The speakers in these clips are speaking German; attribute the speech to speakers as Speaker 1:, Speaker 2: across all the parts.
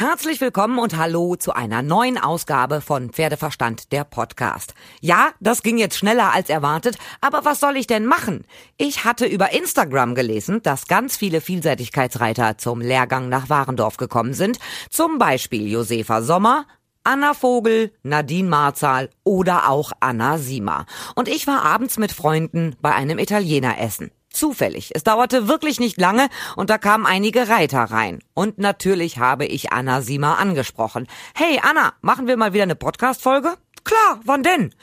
Speaker 1: Herzlich willkommen und hallo zu einer neuen Ausgabe von Pferdeverstand, der Podcast. Ja, das ging jetzt schneller als erwartet, aber was soll ich denn machen? Ich hatte über Instagram gelesen, dass ganz viele Vielseitigkeitsreiter zum Lehrgang nach Warendorf gekommen sind. Zum Beispiel Josefa Sommer, Anna Vogel, Nadine Marzahl oder auch Anna Sima. Und ich war abends mit Freunden bei einem Italiener essen. Zufällig. Es dauerte wirklich nicht lange und da kamen einige Reiter rein. Und natürlich habe ich Anna Sima angesprochen. Hey Anna, machen wir mal wieder eine Podcast-Folge? Klar, wann denn?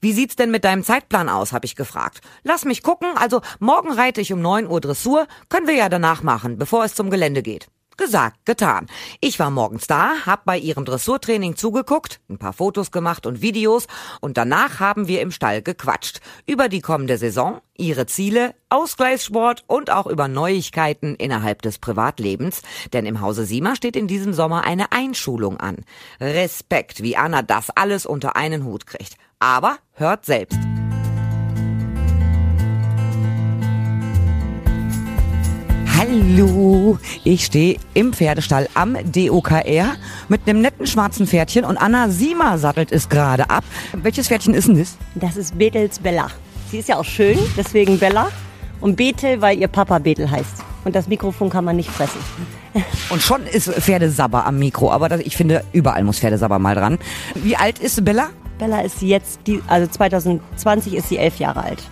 Speaker 1: Wie sieht's denn mit deinem Zeitplan aus, habe ich gefragt. Lass mich gucken, also morgen reite ich um 9 Uhr Dressur, können wir ja danach machen, bevor es zum Gelände geht. Gesagt, getan. Ich war morgens da, hab bei ihrem Dressurtraining zugeguckt, ein paar Fotos gemacht und Videos und danach haben wir im Stall gequatscht. Über die kommende Saison, ihre Ziele, Ausgleichssport und auch über Neuigkeiten innerhalb des Privatlebens. Denn im Hause Sima steht in diesem Sommer eine Einschulung an. Respekt, wie Anna das alles unter einen Hut kriegt. Aber hört selbst. Hallo, ich stehe im Pferdestall am DOKR mit einem netten schwarzen Pferdchen und Anna Sima sattelt es gerade ab. Welches Pferdchen ist denn das?
Speaker 2: Das ist Bethels Bella. Sie ist ja auch schön, deswegen Bella. Und Bethel, weil ihr Papa Bethel heißt. Und das Mikrofon kann man nicht fressen.
Speaker 1: Und schon ist Pferdesabber am Mikro, aber das, ich finde, überall muss Pferdesabber mal dran. Wie alt ist Bella?
Speaker 2: Bella ist jetzt, die, also 2020 ist sie elf Jahre alt.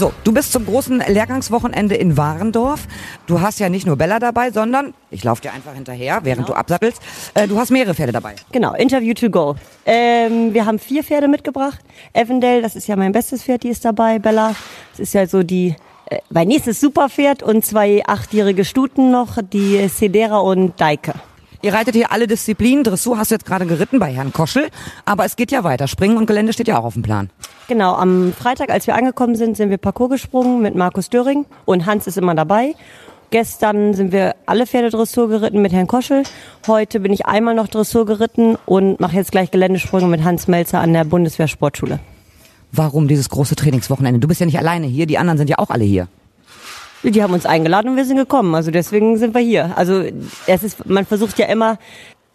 Speaker 1: So, du bist zum großen Lehrgangswochenende in Warendorf. Du hast ja nicht nur Bella dabei, sondern, ich laufe dir einfach hinterher, während genau. du absattelst, äh, du hast mehrere Pferde dabei.
Speaker 2: Genau, Interview to go. Ähm, wir haben vier Pferde mitgebracht. Evendale, das ist ja mein bestes Pferd, die ist dabei. Bella, das ist ja so die äh, mein nächstes Superpferd und zwei achtjährige Stuten noch, die Sedera und Deike.
Speaker 1: Ihr reitet hier alle Disziplinen. Dressur hast du jetzt gerade geritten bei Herrn Koschel. Aber es geht ja weiter. Springen und Gelände steht ja auch auf dem Plan.
Speaker 2: Genau, am Freitag, als wir angekommen sind, sind wir Parcours gesprungen mit Markus Döring. Und Hans ist immer dabei. Gestern sind wir alle Pferde Dressur geritten mit Herrn Koschel. Heute bin ich einmal noch Dressur geritten und mache jetzt gleich Geländesprünge mit Hans Melzer an der Bundeswehr Sportschule.
Speaker 1: Warum dieses große Trainingswochenende? Du bist ja nicht alleine hier, die anderen sind ja auch alle hier.
Speaker 2: Die haben uns eingeladen und wir sind gekommen. Also deswegen sind wir hier. Also es ist, man versucht ja immer,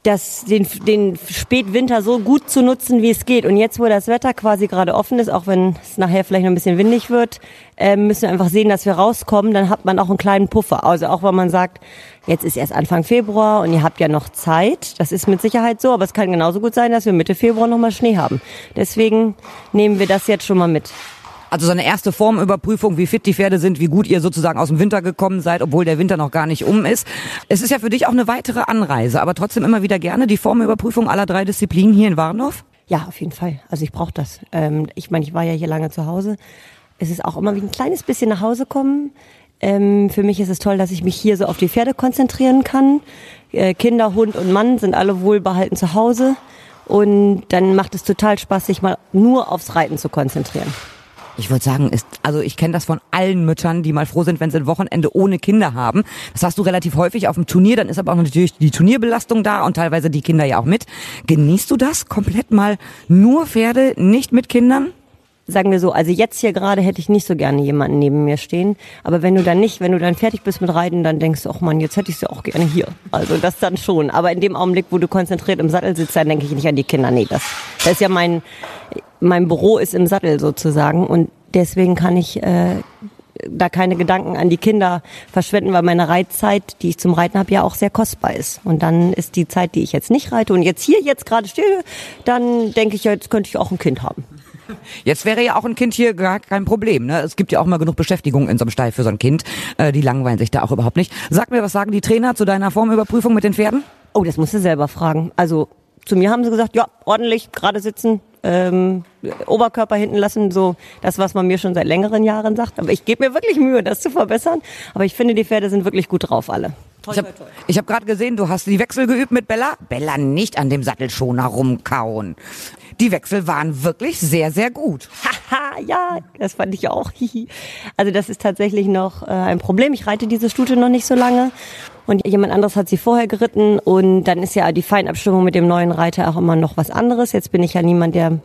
Speaker 2: das, den, den Spätwinter so gut zu nutzen, wie es geht. Und jetzt, wo das Wetter quasi gerade offen ist, auch wenn es nachher vielleicht noch ein bisschen windig wird, äh, müssen wir einfach sehen, dass wir rauskommen. Dann hat man auch einen kleinen Puffer. Also auch wenn man sagt, jetzt ist erst Anfang Februar und ihr habt ja noch Zeit. Das ist mit Sicherheit so, aber es kann genauso gut sein, dass wir Mitte Februar nochmal Schnee haben. Deswegen nehmen wir das jetzt schon mal mit.
Speaker 1: Also so eine erste Formüberprüfung, wie fit die Pferde sind, wie gut ihr sozusagen aus dem Winter gekommen seid, obwohl der Winter noch gar nicht um ist. Es ist ja für dich auch eine weitere Anreise, aber trotzdem immer wieder gerne die Formüberprüfung aller drei Disziplinen hier in Warndorf?
Speaker 2: Ja, auf jeden Fall. Also ich brauche das. Ähm, ich meine, ich war ja hier lange zu Hause. Es ist auch immer wie ein kleines bisschen nach Hause kommen. Ähm, für mich ist es toll, dass ich mich hier so auf die Pferde konzentrieren kann. Äh, Kinder, Hund und Mann sind alle wohlbehalten zu Hause. Und dann macht es total Spaß, sich mal nur aufs Reiten zu konzentrieren.
Speaker 1: Ich würde sagen, ist, also ich kenne das von allen Müttern, die mal froh sind, wenn sie ein Wochenende ohne Kinder haben. Das hast du relativ häufig auf dem Turnier, dann ist aber auch natürlich die Turnierbelastung da und teilweise die Kinder ja auch mit. Genießt du das komplett mal nur Pferde, nicht mit Kindern?
Speaker 2: Sagen wir so, also jetzt hier gerade hätte ich nicht so gerne jemanden neben mir stehen. Aber wenn du dann nicht, wenn du dann fertig bist mit Reiten, dann denkst du, ach man, jetzt hätte ich sie auch gerne hier. Also das dann schon. Aber in dem Augenblick, wo du konzentriert im Sattel sitzt, dann denke ich nicht an die Kinder. Nee, das, das ist ja mein, mein Büro ist im Sattel sozusagen. Und deswegen kann ich äh, da keine Gedanken an die Kinder verschwenden, weil meine Reitzeit, die ich zum Reiten habe, ja auch sehr kostbar ist. Und dann ist die Zeit, die ich jetzt nicht reite und jetzt hier jetzt gerade stehe, dann denke ich, jetzt könnte ich auch ein Kind haben.
Speaker 1: Jetzt wäre ja auch ein Kind hier gar kein Problem. Ne? Es gibt ja auch mal genug Beschäftigung in so einem Stall für so ein Kind. Äh, die langweilen sich da auch überhaupt nicht. Sag mir, was sagen die Trainer zu deiner Formüberprüfung mit den Pferden?
Speaker 2: Oh, das musst du selber fragen. Also zu mir haben sie gesagt, ja, ordentlich, gerade sitzen, ähm, Oberkörper hinten lassen, so das, was man mir schon seit längeren Jahren sagt. Aber ich gebe mir wirklich Mühe, das zu verbessern. Aber ich finde, die Pferde sind wirklich gut drauf, alle.
Speaker 1: Toll, ich habe hab gerade gesehen, du hast die Wechsel geübt mit Bella. Bella nicht an dem Sattelschoner rumkauen die Wechsel waren wirklich sehr, sehr gut.
Speaker 2: Haha, ja, das fand ich auch. also das ist tatsächlich noch äh, ein Problem. Ich reite diese Stute noch nicht so lange. Und jemand anderes hat sie vorher geritten und dann ist ja die Feinabstimmung mit dem neuen Reiter auch immer noch was anderes. Jetzt bin ich ja niemand, der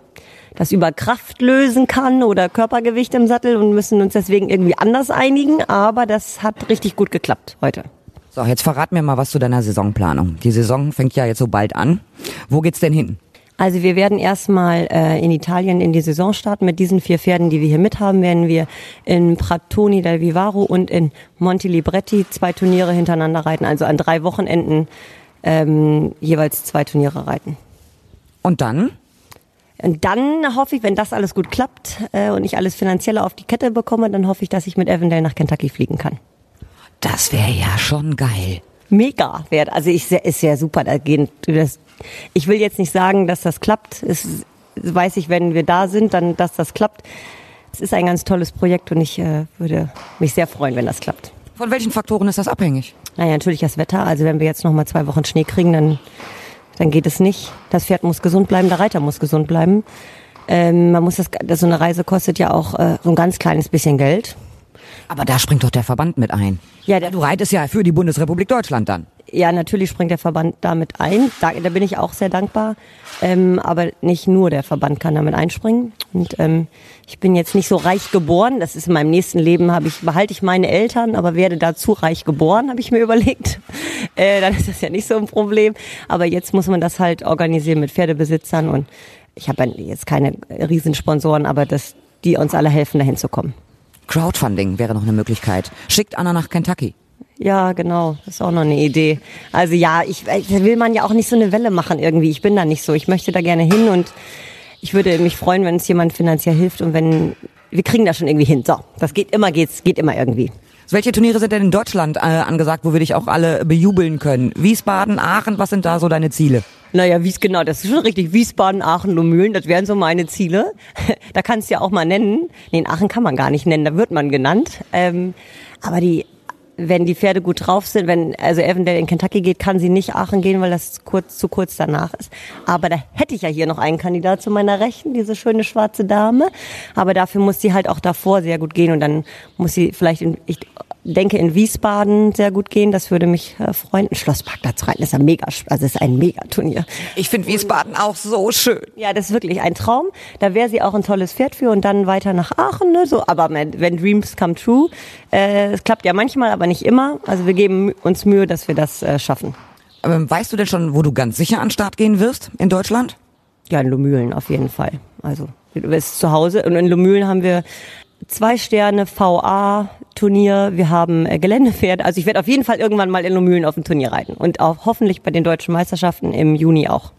Speaker 2: das über Kraft lösen kann oder Körpergewicht im Sattel und müssen uns deswegen irgendwie anders einigen. Aber das hat richtig gut geklappt heute.
Speaker 1: So, jetzt verrat mir mal was zu deiner Saisonplanung. Die Saison fängt ja jetzt so bald an. Wo geht's denn hin?
Speaker 2: Also wir werden erstmal äh, in Italien in die Saison starten. Mit diesen vier Pferden, die wir hier mit haben, werden wir in Pratoni del Vivaro und in Monte Libretti zwei Turniere hintereinander reiten. Also an drei Wochenenden ähm, jeweils zwei Turniere reiten.
Speaker 1: Und dann?
Speaker 2: Und dann hoffe ich, wenn das alles gut klappt äh, und ich alles finanzielle auf die Kette bekomme, dann hoffe ich, dass ich mit Avondale nach Kentucky fliegen kann.
Speaker 1: Das wäre ja schon geil.
Speaker 2: Mega wert. Also ich ist ja super. Da gehen, das, ich will jetzt nicht sagen, dass das klappt. Es weiß ich, wenn wir da sind, dann, dass das klappt. Es ist ein ganz tolles Projekt und ich äh, würde mich sehr freuen, wenn das klappt.
Speaker 1: Von welchen Faktoren ist das abhängig?
Speaker 2: Naja, natürlich das Wetter. Also wenn wir jetzt noch mal zwei Wochen Schnee kriegen, dann, dann geht es nicht. Das Pferd muss gesund bleiben, der Reiter muss gesund bleiben. Ähm, man muss das, so eine Reise kostet ja auch äh, so ein ganz kleines bisschen Geld.
Speaker 1: Aber da springt doch der Verband mit ein. Ja, der, du reitest ja für die Bundesrepublik Deutschland dann.
Speaker 2: Ja, natürlich springt der Verband damit ein. Da, da bin ich auch sehr dankbar. Ähm, aber nicht nur der Verband kann damit einspringen. Und ähm, ich bin jetzt nicht so reich geboren. Das ist in meinem nächsten Leben, habe ich behalte ich meine Eltern, aber werde dazu reich geboren, habe ich mir überlegt. Äh, dann ist das ja nicht so ein Problem. Aber jetzt muss man das halt organisieren mit Pferdebesitzern und ich habe jetzt keine Riesensponsoren, aber dass die uns alle helfen, dahin zu kommen.
Speaker 1: Crowdfunding wäre noch eine Möglichkeit. Schickt Anna nach Kentucky.
Speaker 2: Ja, genau. Das ist auch noch eine Idee. Also ja, ich, will man ja auch nicht so eine Welle machen irgendwie. Ich bin da nicht so. Ich möchte da gerne hin und ich würde mich freuen, wenn uns jemand finanziell hilft und wenn wir kriegen das schon irgendwie hin. So, das geht immer, geht's, geht immer irgendwie.
Speaker 1: Welche Turniere sind denn in Deutschland äh, angesagt, wo wir dich auch alle bejubeln können? Wiesbaden, Aachen, was sind da so deine Ziele?
Speaker 2: Naja, Wies, genau, das ist schon richtig. Wiesbaden, Aachen, Lumülen, das wären so meine Ziele. da kannst du ja auch mal nennen. Nee, in Aachen kann man gar nicht nennen, da wird man genannt. Ähm, aber die, wenn die Pferde gut drauf sind, wenn also Avondale in Kentucky geht, kann sie nicht Aachen gehen, weil das kurz zu kurz danach ist. Aber da hätte ich ja hier noch einen Kandidat zu meiner Rechten, diese schöne schwarze Dame. Aber dafür muss sie halt auch davor sehr gut gehen und dann muss sie vielleicht in, ich, denke in Wiesbaden sehr gut gehen. Das würde mich äh, freuen. Ein Schlossparkplatz rein ist ein mega, also ist ein Megaturnier.
Speaker 1: Ich finde Wiesbaden auch so schön.
Speaker 2: Ja, das ist wirklich ein Traum. Da wäre sie auch ein tolles Pferd für und dann weiter nach Aachen. Ne? So, aber wenn Dreams come true, äh, es klappt ja manchmal, aber nicht immer. Also wir geben uns Mühe, dass wir das äh, schaffen.
Speaker 1: Aber weißt du denn schon, wo du ganz sicher an den Start gehen wirst in Deutschland?
Speaker 2: Ja, in Lomühlen auf jeden Fall. Also du bist zu Hause und in Lomühlen haben wir zwei Sterne VA Turnier, wir haben äh, Geländepferde. Also ich werde auf jeden Fall irgendwann mal in Lomühlen auf dem Turnier reiten und auch hoffentlich bei den deutschen Meisterschaften im Juni auch.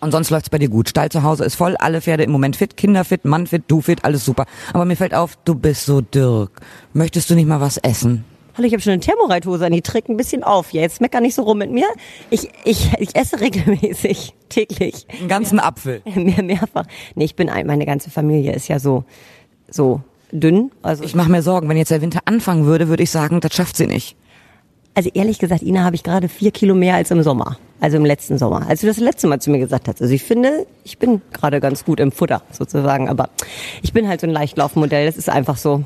Speaker 1: Und sonst läuft's bei dir gut. Stall zu Hause ist voll, alle Pferde im Moment fit, Kinder fit, Mann fit, du fit, alles super. Aber mir fällt auf, du bist so Dirk. Möchtest du nicht mal was essen?
Speaker 2: Hallo, ich habe schon eine Thermoreithose an, die trägt ein bisschen auf. Ja, jetzt mecker nicht so rum mit mir. Ich, ich, ich esse regelmäßig, täglich.
Speaker 1: Einen ganzen. Apfel?
Speaker 2: Mehr, mehrfach. Nee, ich bin, ein, meine ganze Familie ist ja so, so dünn.
Speaker 1: Also ich mache mir Sorgen, wenn jetzt der Winter anfangen würde, würde ich sagen, das schafft sie nicht.
Speaker 2: Also ehrlich gesagt, Ina, habe ich gerade vier Kilo mehr als im Sommer. Also im letzten Sommer, als du das letzte Mal zu mir gesagt hast. Also ich finde, ich bin gerade ganz gut im Futter sozusagen, aber ich bin halt so ein Leichtlaufmodell, das ist einfach so.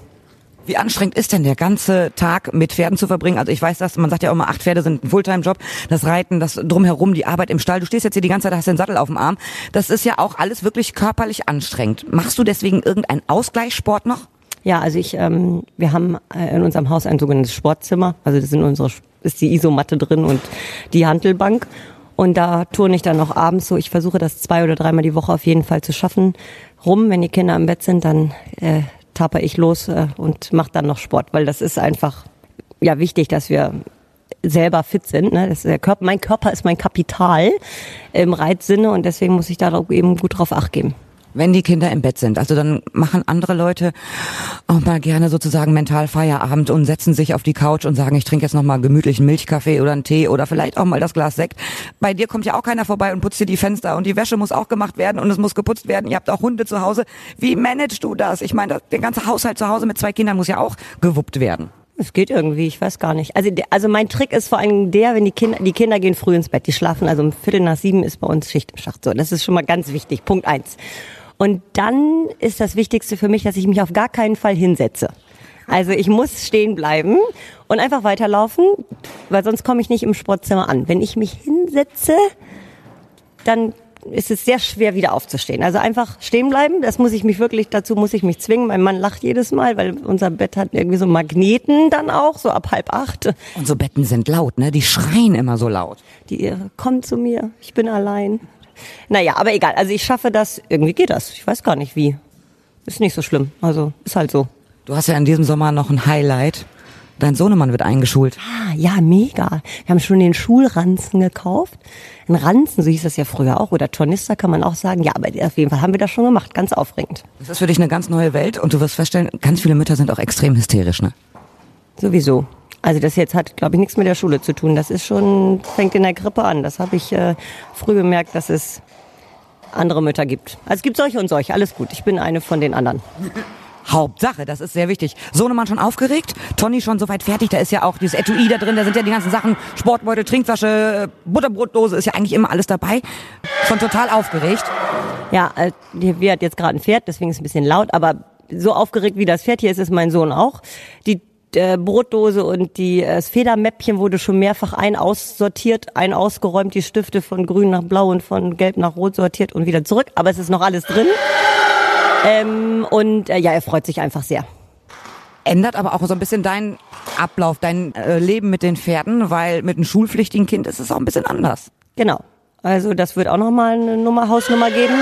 Speaker 1: Wie anstrengend ist denn der ganze Tag mit Pferden zu verbringen? Also ich weiß das, man sagt ja auch immer, acht Pferde sind ein Fulltime-Job. Das Reiten, das drumherum, die Arbeit im Stall. Du stehst jetzt hier die ganze Zeit, hast den Sattel auf dem Arm. Das ist ja auch alles wirklich körperlich anstrengend. Machst du deswegen irgendeinen Ausgleichssport noch?
Speaker 2: Ja, also ich, ähm, wir haben äh, in unserem Haus ein sogenanntes Sportzimmer. Also das sind unsere, ist die Isomatte drin und die Handelbank. Und da turne ich dann noch abends so. Ich versuche das zwei oder dreimal die Woche auf jeden Fall zu schaffen. Rum, wenn die Kinder im Bett sind, dann äh, taper ich los äh, und mache dann noch Sport, weil das ist einfach ja wichtig, dass wir selber fit sind. Ne? Das ist der Körper, mein Körper ist mein Kapital im Reitsinne und deswegen muss ich da eben gut drauf acht geben
Speaker 1: wenn die Kinder im Bett sind. Also dann machen andere Leute auch mal gerne sozusagen mental Feierabend und setzen sich auf die Couch und sagen, ich trinke jetzt noch mal gemütlichen Milchkaffee oder einen Tee oder vielleicht auch mal das Glas Sekt. Bei dir kommt ja auch keiner vorbei und putzt dir die Fenster und die Wäsche muss auch gemacht werden und es muss geputzt werden. Ihr habt auch Hunde zu Hause. Wie managst du das? Ich meine, der ganze Haushalt zu Hause mit zwei Kindern muss ja auch gewuppt werden.
Speaker 2: Es geht irgendwie, ich weiß gar nicht. Also, also mein Trick ist vor allem der, wenn die Kinder, die Kinder gehen früh ins Bett, die schlafen also um Viertel nach sieben ist bei uns Schicht im Schacht. So, das ist schon mal ganz wichtig. Punkt eins. Und dann ist das Wichtigste für mich, dass ich mich auf gar keinen Fall hinsetze. Also ich muss stehen bleiben und einfach weiterlaufen, weil sonst komme ich nicht im Sportzimmer an. Wenn ich mich hinsetze, dann ist es sehr schwer wieder aufzustehen. Also einfach stehen bleiben, das muss ich mich wirklich, dazu muss ich mich zwingen. Mein Mann lacht jedes Mal, weil unser Bett hat irgendwie so Magneten dann auch, so ab halb acht.
Speaker 1: Unsere Betten sind laut, ne? Die schreien immer so laut.
Speaker 2: Die äh, kommt zu mir, ich bin allein. Naja, aber egal, also ich schaffe das, irgendwie geht das. Ich weiß gar nicht wie. Ist nicht so schlimm, also ist halt so.
Speaker 1: Du hast ja in diesem Sommer noch ein Highlight. Dein Sohnemann wird eingeschult.
Speaker 2: Ah, ja, mega. Wir haben schon den Schulranzen gekauft. Ein Ranzen, so hieß das ja früher auch, oder Tornister kann man auch sagen. Ja, aber auf jeden Fall haben wir das schon gemacht. Ganz aufregend.
Speaker 1: Das ist für dich eine ganz neue Welt und du wirst feststellen, ganz viele Mütter sind auch extrem hysterisch, ne?
Speaker 2: Sowieso. Also das jetzt hat, glaube ich, nichts mit der Schule zu tun. Das ist schon, fängt in der Grippe an. Das habe ich äh, früh gemerkt, dass es andere Mütter gibt. Also es gibt solche und solche. Alles gut. Ich bin eine von den anderen.
Speaker 1: Hauptsache, das ist sehr wichtig. Sohnemann schon aufgeregt, Toni schon soweit fertig, da ist ja auch dieses Etui da drin, da sind ja die ganzen Sachen, Sportbeutel, Trinkflasche, Butterbrotdose, ist ja eigentlich immer alles dabei. Schon total aufgeregt.
Speaker 2: Ja, äh, wir hat jetzt gerade ein Pferd, deswegen ist es ein bisschen laut, aber so aufgeregt wie das Pferd hier ist, ist mein Sohn auch. Die äh, Brotdose und die, äh, das Federmäppchen wurde schon mehrfach ein aussortiert, ein ausgeräumt, die Stifte von grün nach blau und von gelb nach rot sortiert und wieder zurück, aber es ist noch alles drin. Ähm, und äh, ja, er freut sich einfach sehr.
Speaker 1: Ändert aber auch so ein bisschen deinen Ablauf, dein äh, Leben mit den Pferden, weil mit einem schulpflichtigen Kind ist es auch ein bisschen anders.
Speaker 2: Genau. Also das wird auch nochmal eine Nummer, Hausnummer geben.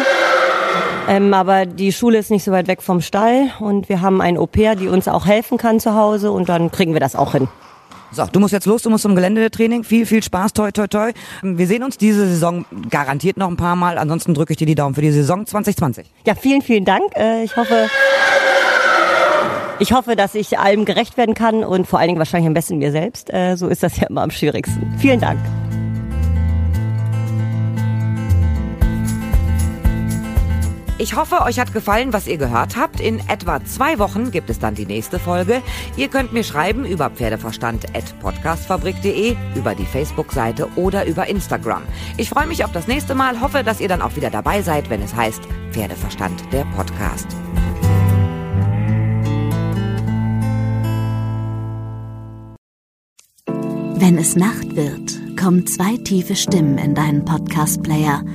Speaker 2: Ähm, aber die Schule ist nicht so weit weg vom Stall und wir haben ein Au-pair, die uns auch helfen kann zu Hause und dann kriegen wir das auch hin.
Speaker 1: So, du musst jetzt los, du musst zum Geländetraining. Viel, viel Spaß, toi, toi, toi. Wir sehen uns diese Saison garantiert noch ein paar Mal. Ansonsten drücke ich dir die Daumen für die Saison 2020.
Speaker 2: Ja, vielen, vielen Dank. Äh, ich hoffe, ich hoffe, dass ich allem gerecht werden kann und vor allen Dingen wahrscheinlich am besten mir selbst. Äh, so ist das ja immer am schwierigsten. Vielen Dank.
Speaker 1: Ich hoffe, euch hat gefallen, was ihr gehört habt. In etwa zwei Wochen gibt es dann die nächste Folge. Ihr könnt mir schreiben über pferdeverstand.podcastfabrik.de, über die Facebook-Seite oder über Instagram. Ich freue mich auf das nächste Mal, hoffe, dass ihr dann auch wieder dabei seid, wenn es heißt Pferdeverstand, der Podcast.
Speaker 3: Wenn es Nacht wird, kommen zwei tiefe Stimmen in deinen Podcast-Player –